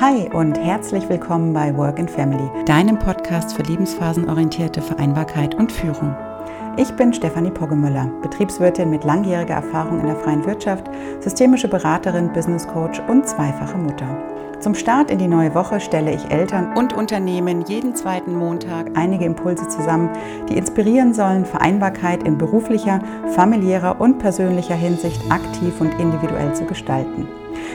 Hi und herzlich willkommen bei Work and Family, deinem Podcast für lebensphasenorientierte Vereinbarkeit und Führung. Ich bin Stefanie Poggemüller, Betriebswirtin mit langjähriger Erfahrung in der freien Wirtschaft, systemische Beraterin, Business Coach und zweifache Mutter. Zum Start in die neue Woche stelle ich Eltern und Unternehmen jeden zweiten Montag einige Impulse zusammen, die inspirieren sollen, Vereinbarkeit in beruflicher, familiärer und persönlicher Hinsicht aktiv und individuell zu gestalten.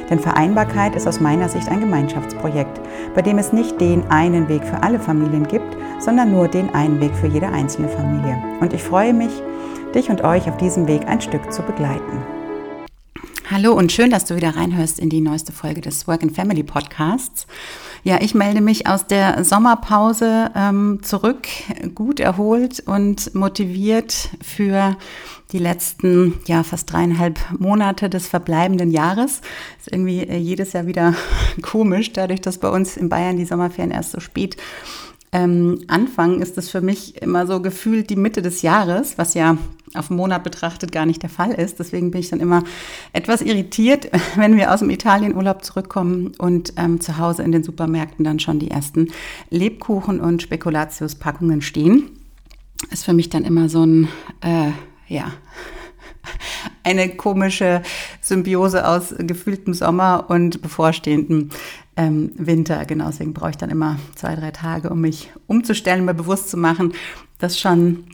Denn Vereinbarkeit ist aus meiner Sicht ein Gemeinschaftsprojekt, bei dem es nicht den einen Weg für alle Familien gibt, sondern nur den einen Weg für jede einzelne Familie. Und ich freue mich, dich und euch auf diesem Weg ein Stück zu begleiten. Hallo und schön, dass du wieder reinhörst in die neueste Folge des Work and Family Podcasts. Ja, ich melde mich aus der Sommerpause ähm, zurück, gut erholt und motiviert für die letzten, ja, fast dreieinhalb Monate des verbleibenden Jahres. Ist irgendwie äh, jedes Jahr wieder komisch, dadurch, dass bei uns in Bayern die Sommerferien erst so spät ähm, anfangen, ist das für mich immer so gefühlt die Mitte des Jahres, was ja auf einen Monat betrachtet gar nicht der Fall ist. Deswegen bin ich dann immer etwas irritiert, wenn wir aus dem Italienurlaub zurückkommen und ähm, zu Hause in den Supermärkten dann schon die ersten Lebkuchen und Spekulatius-Packungen stehen. Ist für mich dann immer so ein, äh, ja, eine komische Symbiose aus gefühltem Sommer und bevorstehendem ähm, Winter. Genau, deswegen brauche ich dann immer zwei, drei Tage, um mich umzustellen, mir bewusst zu machen, dass schon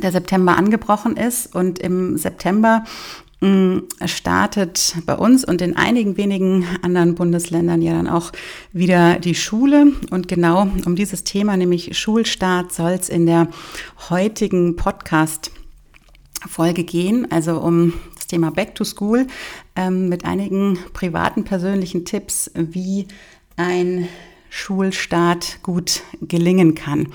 der September angebrochen ist. Und im September mm, startet bei uns und in einigen wenigen anderen Bundesländern ja dann auch wieder die Schule. Und genau um dieses Thema, nämlich Schulstart, soll es in der heutigen Podcast Folge gehen, also um das Thema Back to School ähm, mit einigen privaten persönlichen Tipps, wie ein Schulstart gut gelingen kann.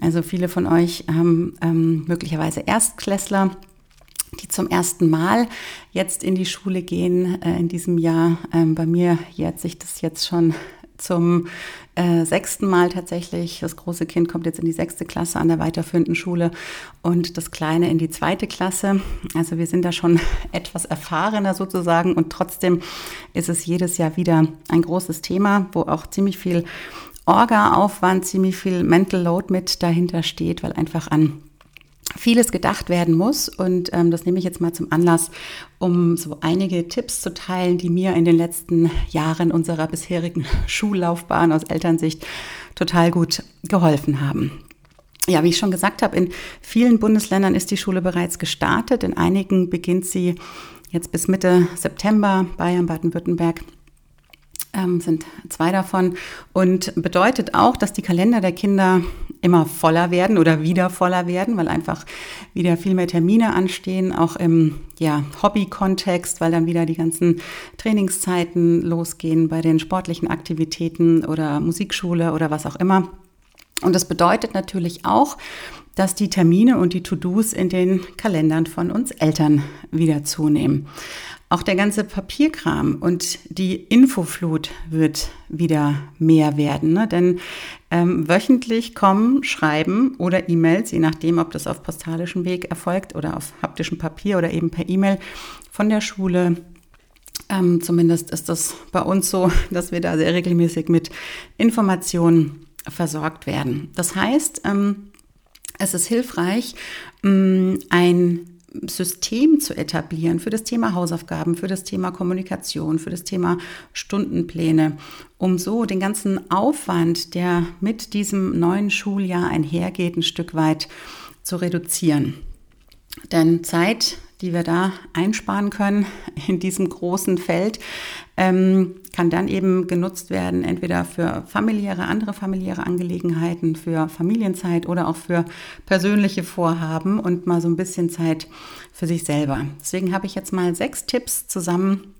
Also viele von euch haben ähm, möglicherweise Erstklässler, die zum ersten Mal jetzt in die Schule gehen äh, in diesem Jahr. Ähm, bei mir jährt sich das jetzt schon zum äh, sechsten Mal tatsächlich. Das große Kind kommt jetzt in die sechste Klasse an der weiterführenden Schule und das kleine in die zweite Klasse. Also wir sind da schon etwas erfahrener sozusagen und trotzdem ist es jedes Jahr wieder ein großes Thema, wo auch ziemlich viel Orga-Aufwand, ziemlich viel Mental Load mit dahinter steht, weil einfach an vieles gedacht werden muss. Und ähm, das nehme ich jetzt mal zum Anlass, um so einige Tipps zu teilen, die mir in den letzten Jahren unserer bisherigen Schullaufbahn aus Elternsicht total gut geholfen haben. Ja, wie ich schon gesagt habe, in vielen Bundesländern ist die Schule bereits gestartet. In einigen beginnt sie jetzt bis Mitte September, Bayern, Baden-Württemberg ähm, sind zwei davon und bedeutet auch, dass die Kalender der Kinder immer voller werden oder wieder voller werden, weil einfach wieder viel mehr Termine anstehen, auch im ja, Hobby-Kontext, weil dann wieder die ganzen Trainingszeiten losgehen bei den sportlichen Aktivitäten oder Musikschule oder was auch immer. Und das bedeutet natürlich auch, dass die Termine und die To-Dos in den Kalendern von uns Eltern wieder zunehmen. Auch der ganze Papierkram und die Infoflut wird wieder mehr werden, ne? denn ähm, wöchentlich kommen Schreiben oder E-Mails, je nachdem, ob das auf postalischem Weg erfolgt oder auf haptischem Papier oder eben per E-Mail von der Schule. Ähm, zumindest ist das bei uns so, dass wir da sehr regelmäßig mit Informationen versorgt werden. Das heißt, ähm, es ist hilfreich, ähm, ein System zu etablieren für das Thema Hausaufgaben, für das Thema Kommunikation, für das Thema Stundenpläne, um so den ganzen Aufwand, der mit diesem neuen Schuljahr einhergeht, ein Stück weit zu reduzieren. Denn Zeit die wir da einsparen können in diesem großen Feld, ähm, kann dann eben genutzt werden, entweder für familiäre, andere familiäre Angelegenheiten, für Familienzeit oder auch für persönliche Vorhaben und mal so ein bisschen Zeit für sich selber. Deswegen habe ich jetzt mal sechs Tipps zusammen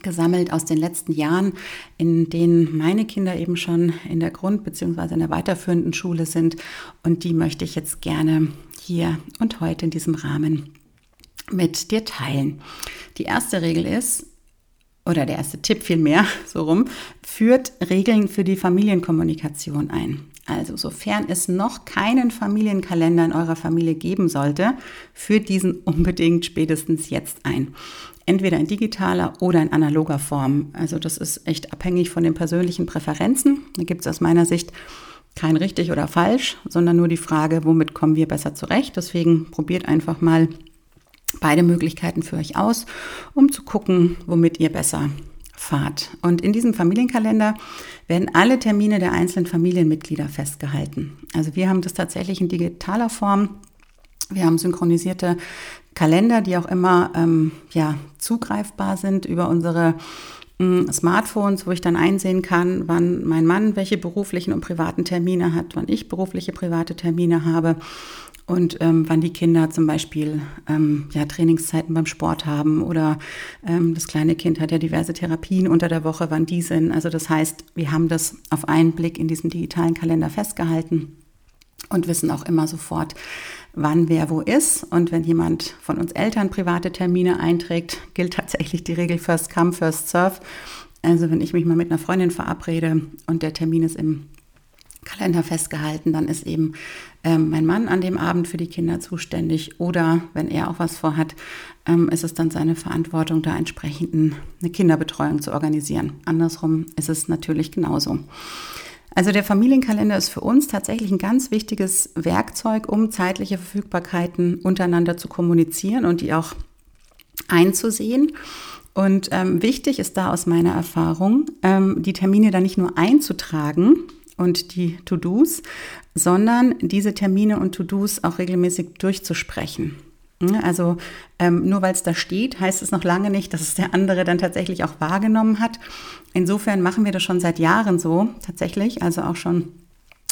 gesammelt aus den letzten Jahren, in denen meine Kinder eben schon in der Grund- bzw. in der weiterführenden Schule sind. Und die möchte ich jetzt gerne hier und heute in diesem Rahmen mit dir teilen. Die erste Regel ist, oder der erste Tipp vielmehr, so rum, führt Regeln für die Familienkommunikation ein. Also sofern es noch keinen Familienkalender in eurer Familie geben sollte, führt diesen unbedingt spätestens jetzt ein. Entweder in digitaler oder in analoger Form. Also das ist echt abhängig von den persönlichen Präferenzen. Da gibt es aus meiner Sicht kein richtig oder falsch, sondern nur die Frage, womit kommen wir besser zurecht. Deswegen probiert einfach mal beide Möglichkeiten für euch aus, um zu gucken, womit ihr besser fahrt. Und in diesem Familienkalender werden alle Termine der einzelnen Familienmitglieder festgehalten. Also wir haben das tatsächlich in digitaler Form. Wir haben synchronisierte Kalender, die auch immer ähm, ja, zugreifbar sind über unsere hm, Smartphones, wo ich dann einsehen kann, wann mein Mann welche beruflichen und privaten Termine hat, wann ich berufliche private Termine habe und ähm, wann die Kinder zum Beispiel ähm, ja, Trainingszeiten beim Sport haben oder ähm, das kleine Kind hat ja diverse Therapien unter der Woche, wann die sind. Also das heißt, wir haben das auf einen Blick in diesem digitalen Kalender festgehalten und wissen auch immer sofort, wann wer wo ist. Und wenn jemand von uns Eltern private Termine einträgt, gilt tatsächlich die Regel First Come, First Serve. Also wenn ich mich mal mit einer Freundin verabrede und der Termin ist im Kalender festgehalten, dann ist eben ähm, mein Mann an dem Abend für die Kinder zuständig oder wenn er auch was vorhat, ähm, ist es dann seine Verantwortung, da entsprechend eine Kinderbetreuung zu organisieren. Andersrum ist es natürlich genauso. Also der Familienkalender ist für uns tatsächlich ein ganz wichtiges Werkzeug, um zeitliche Verfügbarkeiten untereinander zu kommunizieren und die auch einzusehen. Und ähm, wichtig ist da aus meiner Erfahrung, ähm, die Termine dann nicht nur einzutragen, und die To-Dos, sondern diese Termine und To-Dos auch regelmäßig durchzusprechen. Also ähm, nur weil es da steht, heißt es noch lange nicht, dass es der andere dann tatsächlich auch wahrgenommen hat. Insofern machen wir das schon seit Jahren so, tatsächlich, also auch schon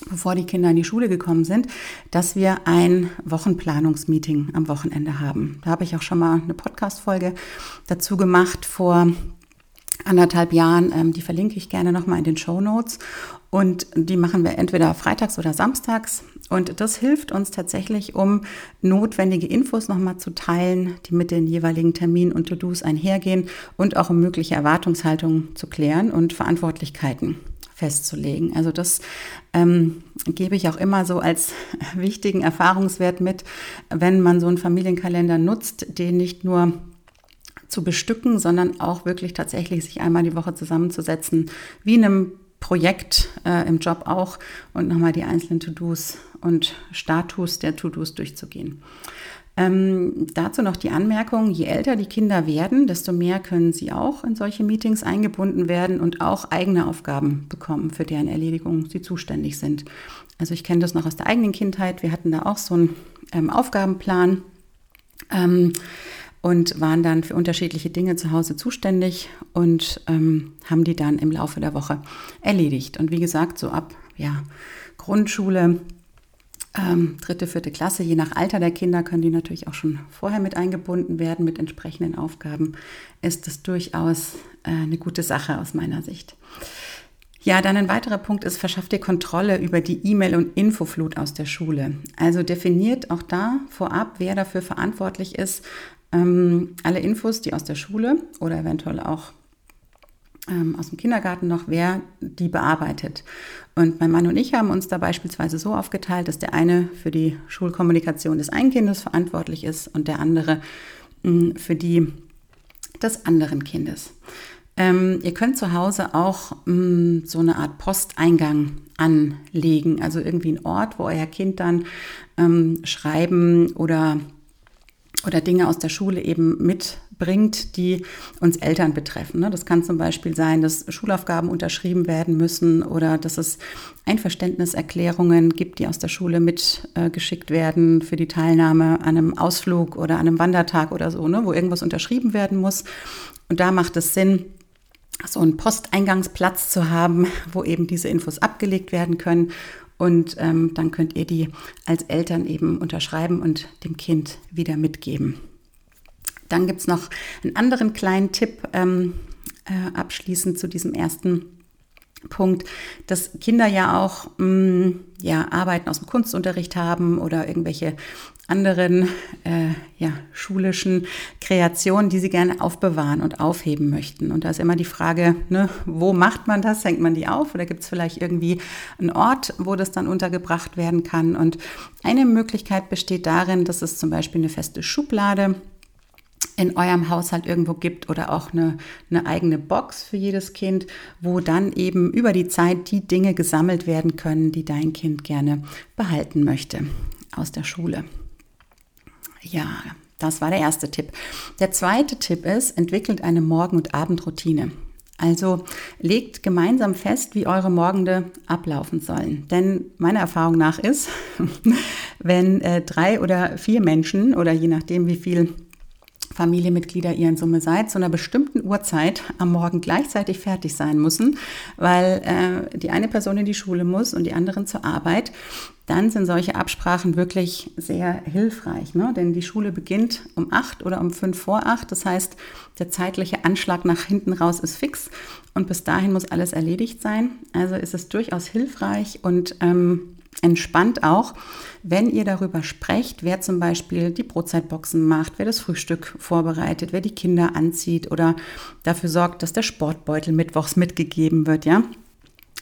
bevor die Kinder in die Schule gekommen sind, dass wir ein Wochenplanungsmeeting am Wochenende haben. Da habe ich auch schon mal eine Podcast-Folge dazu gemacht vor anderthalb Jahren. Ähm, die verlinke ich gerne nochmal in den Show Notes. Und die machen wir entweder freitags oder samstags. Und das hilft uns tatsächlich, um notwendige Infos nochmal zu teilen, die mit den jeweiligen Terminen und To-Dos einhergehen und auch um mögliche Erwartungshaltungen zu klären und Verantwortlichkeiten festzulegen. Also das ähm, gebe ich auch immer so als wichtigen Erfahrungswert mit, wenn man so einen Familienkalender nutzt, den nicht nur zu bestücken, sondern auch wirklich tatsächlich sich einmal die Woche zusammenzusetzen, wie in einem Projekt äh, im Job auch und nochmal die einzelnen To-Dos und Status der To-Dos durchzugehen. Ähm, dazu noch die Anmerkung, je älter die Kinder werden, desto mehr können sie auch in solche Meetings eingebunden werden und auch eigene Aufgaben bekommen, für deren Erledigung sie zuständig sind. Also ich kenne das noch aus der eigenen Kindheit. Wir hatten da auch so einen ähm, Aufgabenplan. Ähm, und waren dann für unterschiedliche Dinge zu Hause zuständig und ähm, haben die dann im Laufe der Woche erledigt. Und wie gesagt, so ab ja, Grundschule, ähm, dritte, vierte Klasse, je nach Alter der Kinder können die natürlich auch schon vorher mit eingebunden werden mit entsprechenden Aufgaben, ist das durchaus äh, eine gute Sache aus meiner Sicht. Ja, dann ein weiterer Punkt ist, verschafft ihr Kontrolle über die E-Mail- und Infoflut aus der Schule. Also definiert auch da vorab, wer dafür verantwortlich ist, ähm, alle Infos, die aus der Schule oder eventuell auch ähm, aus dem Kindergarten noch, wer die bearbeitet. Und mein Mann und ich haben uns da beispielsweise so aufgeteilt, dass der eine für die Schulkommunikation des einen Kindes verantwortlich ist und der andere mh, mm, für die des anderen Kindes. Ähm, ihr könnt zu Hause auch mh, mm, so eine Art Posteingang anlegen, also irgendwie ein Ort, wo euer Kind dann ähm, schreiben oder oder Dinge aus der Schule eben mitbringt, die uns Eltern betreffen. Ne? Das kann zum Beispiel sein, dass Schulaufgaben unterschrieben werden müssen oder dass es Einverständniserklärungen gibt, die aus der Schule mitgeschickt werden für die Teilnahme an einem Ausflug oder an einem Wandertag oder so, ne? wo irgendwas unterschrieben werden muss. Und da macht es Sinn, so einen Posteingangsplatz zu haben, wo eben diese Infos abgelegt werden können und ähm, dann könnt ihr die als Eltern eben unterschreiben und dem Kind wieder mitgeben. Dann gibt es noch einen anderen kleinen Tipp ähm, äh, abschließend zu diesem ersten Punkt, dass Kinder ja auch mh, mm, ja, Arbeiten aus dem Kunstunterricht haben oder irgendwelche anderen äh, ja, schulischen Kreationen, die sie gerne aufbewahren und aufheben möchten. Und da ist immer die Frage, ne, wo macht man das? Hängt man die auf oder gibt es vielleicht irgendwie einen Ort, wo das dann untergebracht werden kann? Und eine Möglichkeit besteht darin, dass es zum Beispiel eine feste Schublade in eurem Haushalt irgendwo gibt oder auch eine, eine eigene Box für jedes Kind, wo dann eben über die Zeit die Dinge gesammelt werden können, die dein Kind gerne behalten möchte aus der Schule. Ja, das war der erste Tipp. Der zweite Tipp ist, entwickelt eine Morgen- und Abendroutine. Also legt gemeinsam fest, wie eure Morgende ablaufen sollen. Denn meiner Erfahrung nach ist, wenn äh, drei oder vier Menschen oder je nachdem, wie viel Familienmitglieder ihr in Summe seid, zu einer bestimmten Uhrzeit am Morgen gleichzeitig fertig sein müssen, weil äh, die eine Person in die Schule muss und die anderen zur Arbeit, dann sind solche Absprachen wirklich sehr hilfreich. Ne? Denn die Schule beginnt um acht oder um fünf vor acht. Das heißt, der zeitliche Anschlag nach hinten raus ist fix und bis dahin muss alles erledigt sein. Also ist es durchaus hilfreich und ähm, entspannt auch, wenn ihr darüber sprecht, wer zum Beispiel die Brotzeitboxen macht, wer das Frühstück vorbereitet, wer die Kinder anzieht oder dafür sorgt, dass der Sportbeutel mittwochs mitgegeben wird, ja.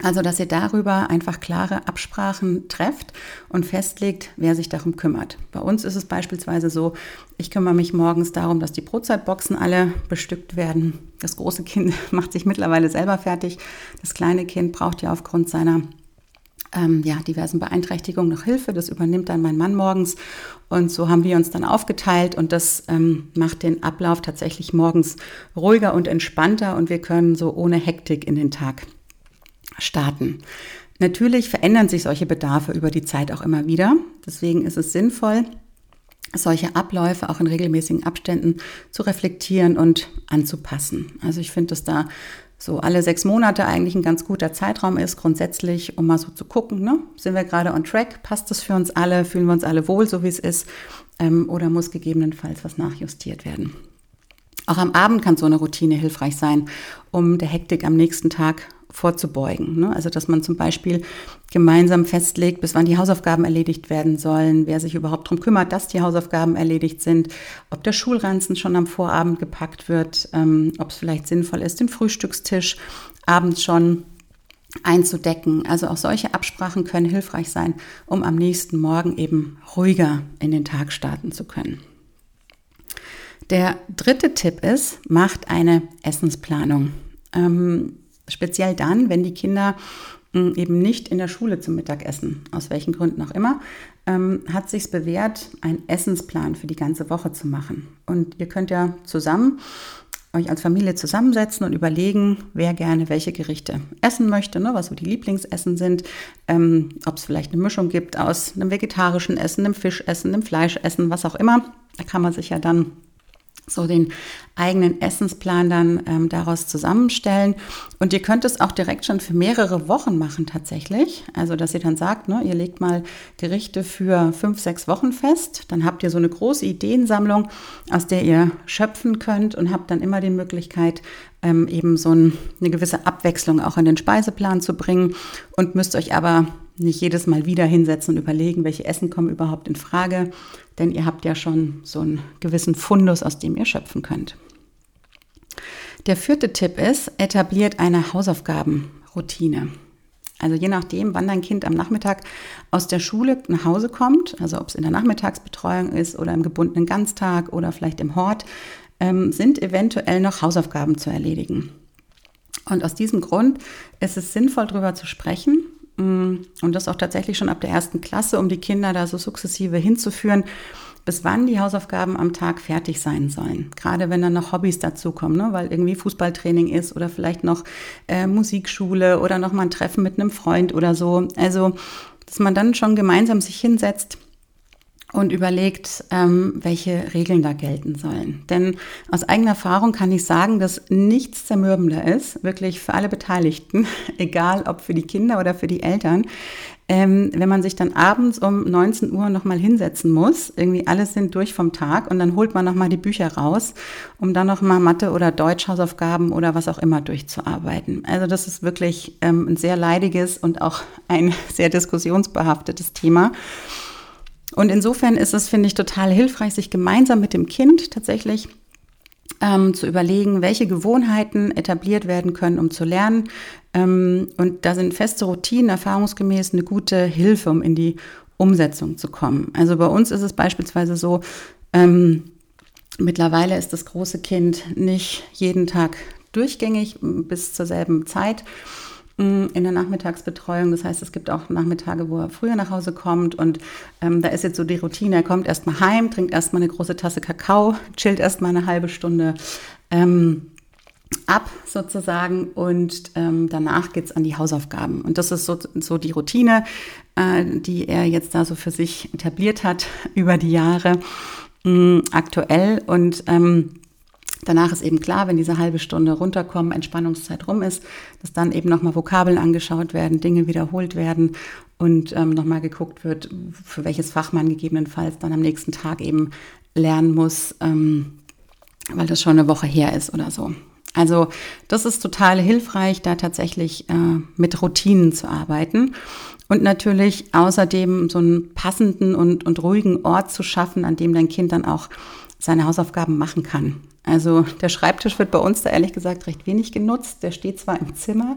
Also, dass ihr darüber einfach klare Absprachen trefft und festlegt, wer sich darum kümmert. Bei uns ist es beispielsweise so, ich kümmere mich morgens darum, dass die Brotzeitboxen alle bestückt werden. Das große Kind macht sich mittlerweile selber fertig. Das kleine Kind braucht ja aufgrund seiner ähm, ja, diversen Beeinträchtigungen noch Hilfe. Das übernimmt dann mein Mann morgens. Und so haben wir uns dann aufgeteilt und das ähm, macht den Ablauf tatsächlich morgens ruhiger und entspannter und wir können so ohne Hektik in den Tag starten. Natürlich verändern sich solche Bedarfe über die Zeit auch immer wieder. Deswegen ist es sinnvoll, solche Abläufe auch in regelmäßigen Abständen zu reflektieren und anzupassen. Also ich finde, dass da so alle sechs Monate eigentlich ein ganz guter Zeitraum ist, grundsätzlich, um mal so zu gucken, ne? sind wir gerade on track, passt das für uns alle, fühlen wir uns alle wohl, so wie es ist, ähm, oder muss gegebenenfalls was nachjustiert werden. Auch am Abend kann so eine Routine hilfreich sein, um der Hektik am nächsten Tag vorzubeugen. Ne? Also dass man zum Beispiel gemeinsam festlegt, bis wann die Hausaufgaben erledigt werden sollen, wer sich überhaupt darum kümmert, dass die Hausaufgaben erledigt sind, ob der Schulranzen schon am Vorabend gepackt wird, ähm, ob es vielleicht sinnvoll ist, den Frühstückstisch abends schon einzudecken. Also auch solche Absprachen können hilfreich sein, um am nächsten Morgen eben ruhiger in den Tag starten zu können. Der dritte Tipp ist, macht eine Essensplanung. Ähm, Speziell dann, wenn die Kinder hm, eben nicht in der Schule zum Mittag essen, aus welchen Gründen auch immer, ähm, hat sich bewährt, einen Essensplan für die ganze Woche zu machen. Und ihr könnt ja zusammen euch als Familie zusammensetzen und überlegen, wer gerne welche Gerichte essen möchte, ne, was so die Lieblingsessen sind, ähm, ob es vielleicht eine Mischung gibt aus einem vegetarischen Essen, einem Fischessen, einem Fleischessen, was auch immer. Da kann man sich ja dann so den eigenen Essensplan dann ähm, daraus zusammenstellen. Und ihr könnt es auch direkt schon für mehrere Wochen machen tatsächlich. Also dass ihr dann sagt, ne, ihr legt mal Gerichte für fünf, sechs Wochen fest. Dann habt ihr so eine große Ideensammlung, aus der ihr schöpfen könnt und habt dann immer die Möglichkeit, ähm, eben so ein, eine gewisse Abwechslung auch in den Speiseplan zu bringen und müsst euch aber nicht jedes Mal wieder hinsetzen und überlegen, welche Essen kommen überhaupt in Frage, denn ihr habt ja schon so einen gewissen Fundus, aus dem ihr schöpfen könnt. Der vierte Tipp ist, etabliert eine Hausaufgabenroutine. Also je nachdem, wann dein Kind am Nachmittag aus der Schule nach Hause kommt, also ob es in der Nachmittagsbetreuung ist oder im gebundenen Ganztag oder vielleicht im Hort, ähm, sind eventuell noch Hausaufgaben zu erledigen. Und aus diesem Grund ist es sinnvoll, darüber zu sprechen und das auch tatsächlich schon ab der ersten Klasse, um die Kinder da so sukzessive hinzuführen, bis wann die Hausaufgaben am Tag fertig sein sollen. Gerade wenn dann noch Hobbys dazukommen, ne? weil irgendwie Fußballtraining ist oder vielleicht noch äh, Musikschule oder noch mal ein Treffen mit einem Freund oder so. Also, dass man dann schon gemeinsam sich hinsetzt und überlegt, ähm, welche Regeln da gelten sollen. Denn aus eigener Erfahrung kann ich sagen, dass nichts zermürbender ist, wirklich für alle Beteiligten, egal ob für die Kinder oder für die Eltern, ähm, wenn man sich dann abends um 19 Uhr nochmal hinsetzen muss, irgendwie alles sind durch vom Tag und dann holt man nochmal die Bücher raus, um dann nochmal Mathe oder Deutsch, Hausaufgaben oder was auch immer durchzuarbeiten. Also das ist wirklich ähm, ein sehr leidiges und auch ein sehr diskussionsbehaftetes Thema. Und insofern ist es, finde ich, total hilfreich, sich gemeinsam mit dem Kind tatsächlich ähm, zu überlegen, welche Gewohnheiten etabliert werden können, um zu lernen. Ähm, und da sind feste Routinen erfahrungsgemäß eine gute Hilfe, um in die Umsetzung zu kommen. Also bei uns ist es beispielsweise so, ähm, mittlerweile ist das große Kind nicht jeden Tag durchgängig bis zur selben Zeit in der Nachmittagsbetreuung. Das heißt, es gibt auch Nachmittage, wo er früher nach Hause kommt. Und ähm, da ist jetzt so die Routine, er kommt erstmal heim, trinkt erstmal eine große Tasse Kakao, chillt erstmal eine halbe Stunde. Ähm, ab sozusagen und ähm, danach geht's an die Hausaufgaben. Und das ist so, so die Routine, äh, die er jetzt da so für sich etabliert hat über die Jahre mh, mm, aktuell. Und ähm, danach ist eben klar, wenn diese halbe Stunde runterkommen, Entspannungszeit rum ist, dass dann eben nochmal Vokabeln angeschaut werden, Dinge wiederholt werden und ähm, nochmal geguckt wird, für welches Fach man gegebenenfalls dann am nächsten Tag eben lernen muss, ähm, weil das schon eine Woche her ist oder so. Also das ist total hilfreich, da tatsächlich äh, mit Routinen zu arbeiten und natürlich außerdem so einen passenden und, und ruhigen Ort zu schaffen, an dem dein Kind dann auch seine Hausaufgaben machen kann. Also der Schreibtisch wird bei uns da ehrlich gesagt recht wenig genutzt. Der steht zwar im Zimmer,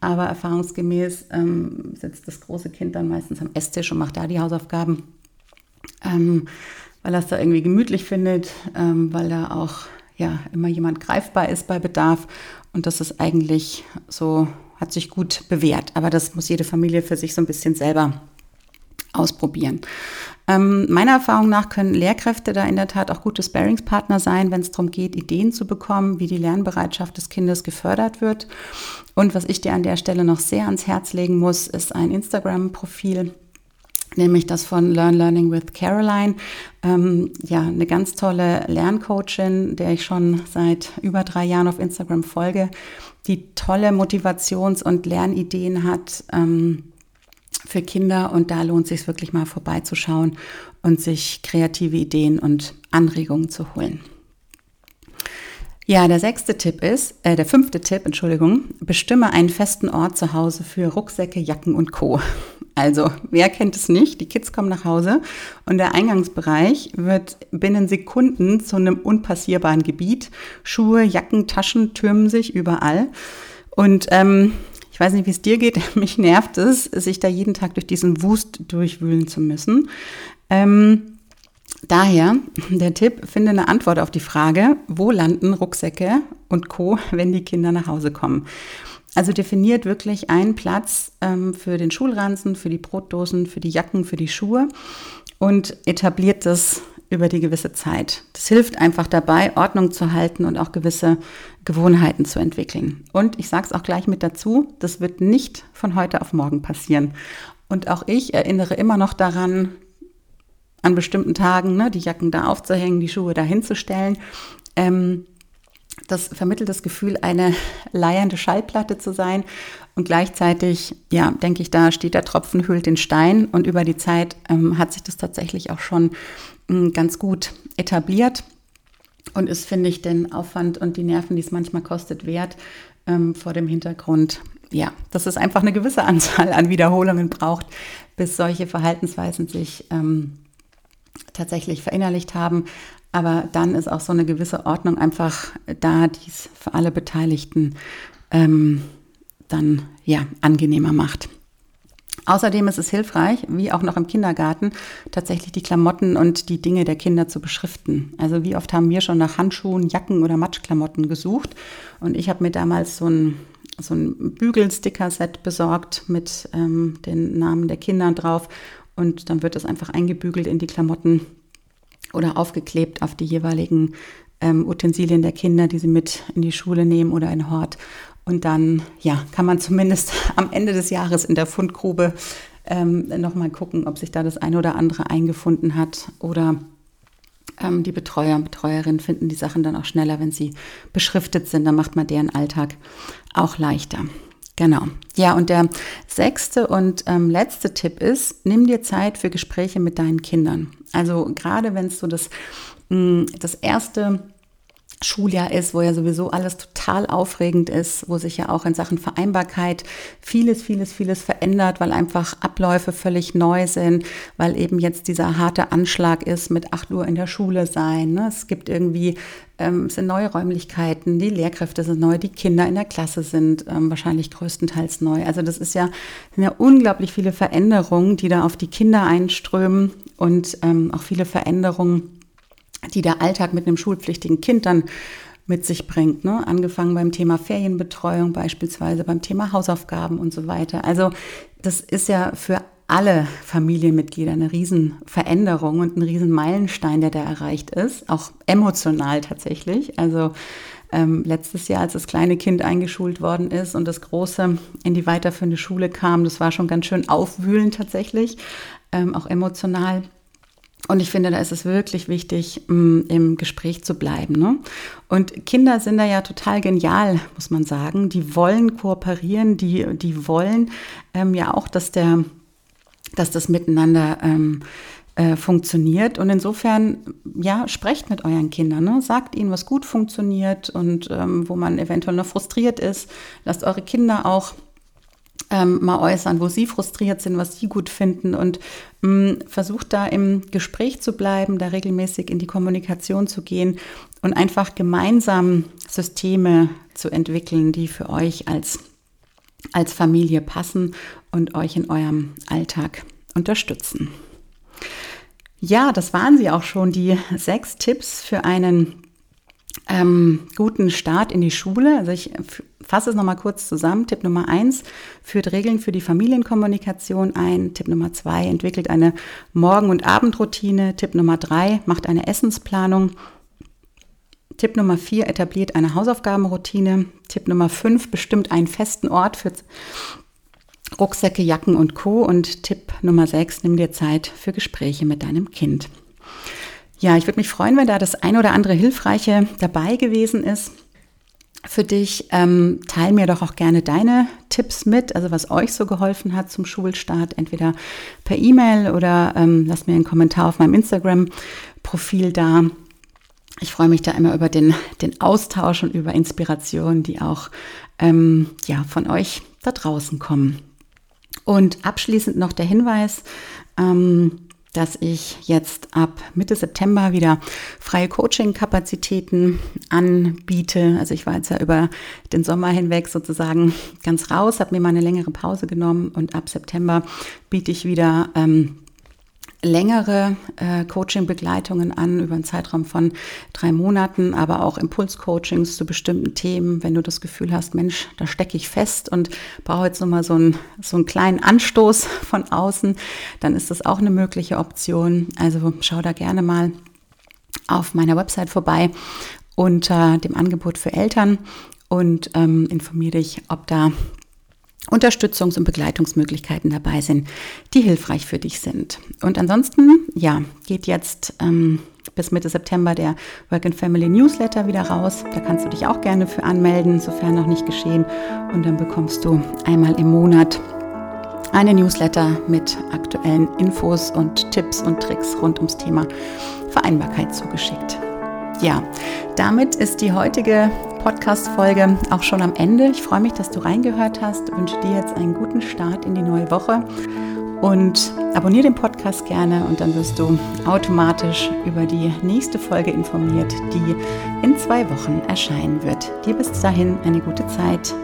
aber erfahrungsgemäß ähm, sitzt das große Kind dann meistens am Esstisch und macht da die Hausaufgaben, ähm, weil er es da irgendwie gemütlich findet, ähm, weil er auch ja immer jemand greifbar ist bei Bedarf. Und das ist eigentlich so, hat sich gut bewährt. Aber das muss jede Familie für sich so ein bisschen selber ausprobieren. Ähm, meiner Erfahrung nach können Lehrkräfte da in der Tat auch gute Sparingspartner sein, wenn es darum geht, Ideen zu bekommen, wie die Lernbereitschaft des Kindes gefördert wird. Und was ich dir an der Stelle noch sehr ans Herz legen muss, ist ein Instagram-Profil, nämlich das von Learn Learning with Caroline. Ähm, ja, eine ganz tolle Lerncoachin, der ich schon seit über drei Jahren auf Instagram folge, die tolle Motivations- und Lernideen hat ähm, für Kinder und da lohnt es sich wirklich mal vorbeizuschauen und sich kreative Ideen und Anregungen zu holen. Ja, der sechste Tipp ist, äh, der fünfte Tipp, Entschuldigung, bestimme einen festen Ort zu Hause für Rucksäcke, Jacken und Co. Also, wer kennt es nicht? Die Kids kommen nach Hause und der Eingangsbereich wird binnen Sekunden zu einem unpassierbaren Gebiet. Schuhe, Jacken, Taschen türmen sich überall. Und ähm, ich weiß nicht, wie es dir geht. Mich nervt es, sich da jeden Tag durch diesen Wust durchwühlen zu müssen. Ähm, Daher der Tipp, finde eine Antwort auf die Frage, wo landen Rucksäcke und Co., wenn die Kinder nach Hause kommen. Also definiert wirklich einen Platz ähm, für den Schulranzen, für die Brotdosen, für die Jacken, für die Schuhe und etabliert das über die gewisse Zeit. Das hilft einfach dabei, Ordnung zu halten und auch gewisse Gewohnheiten zu entwickeln. Und ich sage es auch gleich mit dazu, das wird nicht von heute auf morgen passieren. Und auch ich erinnere immer noch daran, an bestimmten Tagen, ne, die Jacken da aufzuhängen, die Schuhe da hinzustellen. Ähm, das vermittelt das Gefühl, eine leiernde Schallplatte zu sein. Und gleichzeitig, ja, denke ich, da steht der Tropfen, hüllt den Stein. Und über die Zeit ähm, hat sich das tatsächlich auch schon ganz gut etabliert. Und ist, finde ich, den Aufwand und die Nerven, die es manchmal kostet, wert ähm, vor dem Hintergrund, ja, dass es einfach eine gewisse Anzahl an Wiederholungen braucht, bis solche Verhaltensweisen sich ähm, tatsächlich verinnerlicht haben. Aber dann ist auch so eine gewisse Ordnung einfach da, die es für alle Beteiligten ähm, dann ja angenehmer macht. Außerdem ist es hilfreich, wie auch noch im Kindergarten, tatsächlich die Klamotten und die Dinge der Kinder zu beschriften. Also wie oft haben wir schon nach Handschuhen, Jacken oder Matschklamotten gesucht. Und ich habe mir damals so ein, so ein Bügelsticker-Set besorgt mit ähm, den Namen der Kinder drauf und dann wird das einfach eingebügelt in die Klamotten oder aufgeklebt auf die jeweiligen ähm, Utensilien der Kinder, die sie mit in die Schule nehmen oder in Hort. Und dann, ja, kann man zumindest am Ende des Jahres in der Fundgrube ähm, nochmal gucken, ob sich da das eine oder andere eingefunden hat oder ähm, die Betreuer und Betreuerinnen finden die Sachen dann auch schneller, wenn sie beschriftet sind. Dann macht man deren Alltag auch leichter. Genau. Ja, und der sechste und ähm, letzte Tipp ist, nimm dir Zeit für Gespräche mit deinen Kindern. Also gerade wenn es so das, mh, mm, das erste Schuljahr ist, wo ja sowieso alles total aufregend ist, wo sich ja auch in Sachen Vereinbarkeit vieles, vieles, vieles verändert, weil einfach Abläufe völlig neu sind, weil eben jetzt dieser harte Anschlag ist mit 8 Uhr in der Schule sein. Ne? Es gibt irgendwie, ähm, es sind neue Räumlichkeiten, die Lehrkräfte sind neu, die Kinder in der Klasse sind ähm, wahrscheinlich größtenteils neu. Also das ist ja, sind ja unglaublich viele Veränderungen, die da auf die Kinder einströmen und ähm, auch viele Veränderungen, die der Alltag mit einem schulpflichtigen Kind dann mit sich bringt. Ne? Angefangen beim Thema Ferienbetreuung beispielsweise, beim Thema Hausaufgaben und so weiter. Also das ist ja für alle Familienmitglieder eine Riesenveränderung und ein Riesenmeilenstein, der da erreicht ist, auch emotional tatsächlich. Also ähm, letztes Jahr, als das kleine Kind eingeschult worden ist und das große in die weiterführende Schule kam, das war schon ganz schön aufwühlend tatsächlich, ähm, auch emotional. Und ich finde, da ist es wirklich wichtig, mm, im Gespräch zu bleiben. Ne? Und Kinder sind da ja total genial, muss man sagen. Die wollen kooperieren, die, die wollen ähm, ja auch, dass, der, dass das miteinander ähm, äh, funktioniert. Und insofern, ja, sprecht mit euren Kindern. Ne? Sagt ihnen, was gut funktioniert und ähm, wo man eventuell noch frustriert ist. Lasst eure Kinder auch ähm, mal äußern, wo sie frustriert sind, was sie gut finden und mh, versucht da im Gespräch zu bleiben, da regelmäßig in die Kommunikation zu gehen und einfach gemeinsam Systeme zu entwickeln, die für euch als, als Familie passen und euch in eurem Alltag unterstützen. Ja, das waren sie auch schon, die sechs Tipps für einen ähm, guten Start in die Schule. Also ich fasse es nochmal kurz zusammen. Tipp Nummer eins, führt Regeln für die Familienkommunikation ein. Tipp Nummer zwei, entwickelt eine Morgen- und Abendroutine. Tipp Nummer drei, macht eine Essensplanung. Tipp Nummer vier, etabliert eine Hausaufgabenroutine. Tipp Nummer fünf, bestimmt einen festen Ort für Rucksäcke, Jacken und Co. Und Tipp Nummer sechs, nimm dir Zeit für Gespräche mit deinem Kind. Ja, ich würde mich freuen, wenn da das ein oder andere Hilfreiche dabei gewesen ist für dich. Ähm, teil mir doch auch gerne deine Tipps mit, also was euch so geholfen hat zum Schulstart, entweder per E-Mail oder ähm, lass mir einen Kommentar auf meinem Instagram-Profil da. Ich freue mich da immer über den, den Austausch und über Inspirationen, die auch ähm, ja, von euch da draußen kommen. Und abschließend noch der Hinweis, ähm, dass ich jetzt ab Mitte September wieder freie Coaching-Kapazitäten anbiete. Also ich war jetzt ja über den Sommer hinweg sozusagen ganz raus, habe mir mal eine längere Pause genommen und ab September biete ich wieder ähm, längere äh, Coaching-Begleitungen an über einen Zeitraum von drei Monaten, aber auch Impulscoachings zu bestimmten Themen, wenn du das Gefühl hast, Mensch, da stecke ich fest und brauche jetzt nochmal so, ein, so einen kleinen Anstoß von außen, dann ist das auch eine mögliche Option. Also schau da gerne mal auf meiner Website vorbei unter dem Angebot für Eltern und ähm, informiere dich, ob da Unterstützungs- und Begleitungsmöglichkeiten dabei sind, die hilfreich für dich sind. Und ansonsten, ja, geht jetzt ähm, bis Mitte September der Work and Family Newsletter wieder raus. Da kannst du dich auch gerne für anmelden, sofern noch nicht geschehen. Und dann bekommst du einmal im Monat eine Newsletter mit aktuellen Infos und Tipps und Tricks rund ums Thema Vereinbarkeit zugeschickt. Ja, damit ist die heutige Podcast-Folge auch schon am Ende. Ich freue mich, dass du reingehört hast. Wünsche dir jetzt einen guten Start in die neue Woche und abonniere den Podcast gerne und dann wirst du automatisch über die nächste Folge informiert, die in zwei Wochen erscheinen wird. Dir bis dahin eine gute Zeit.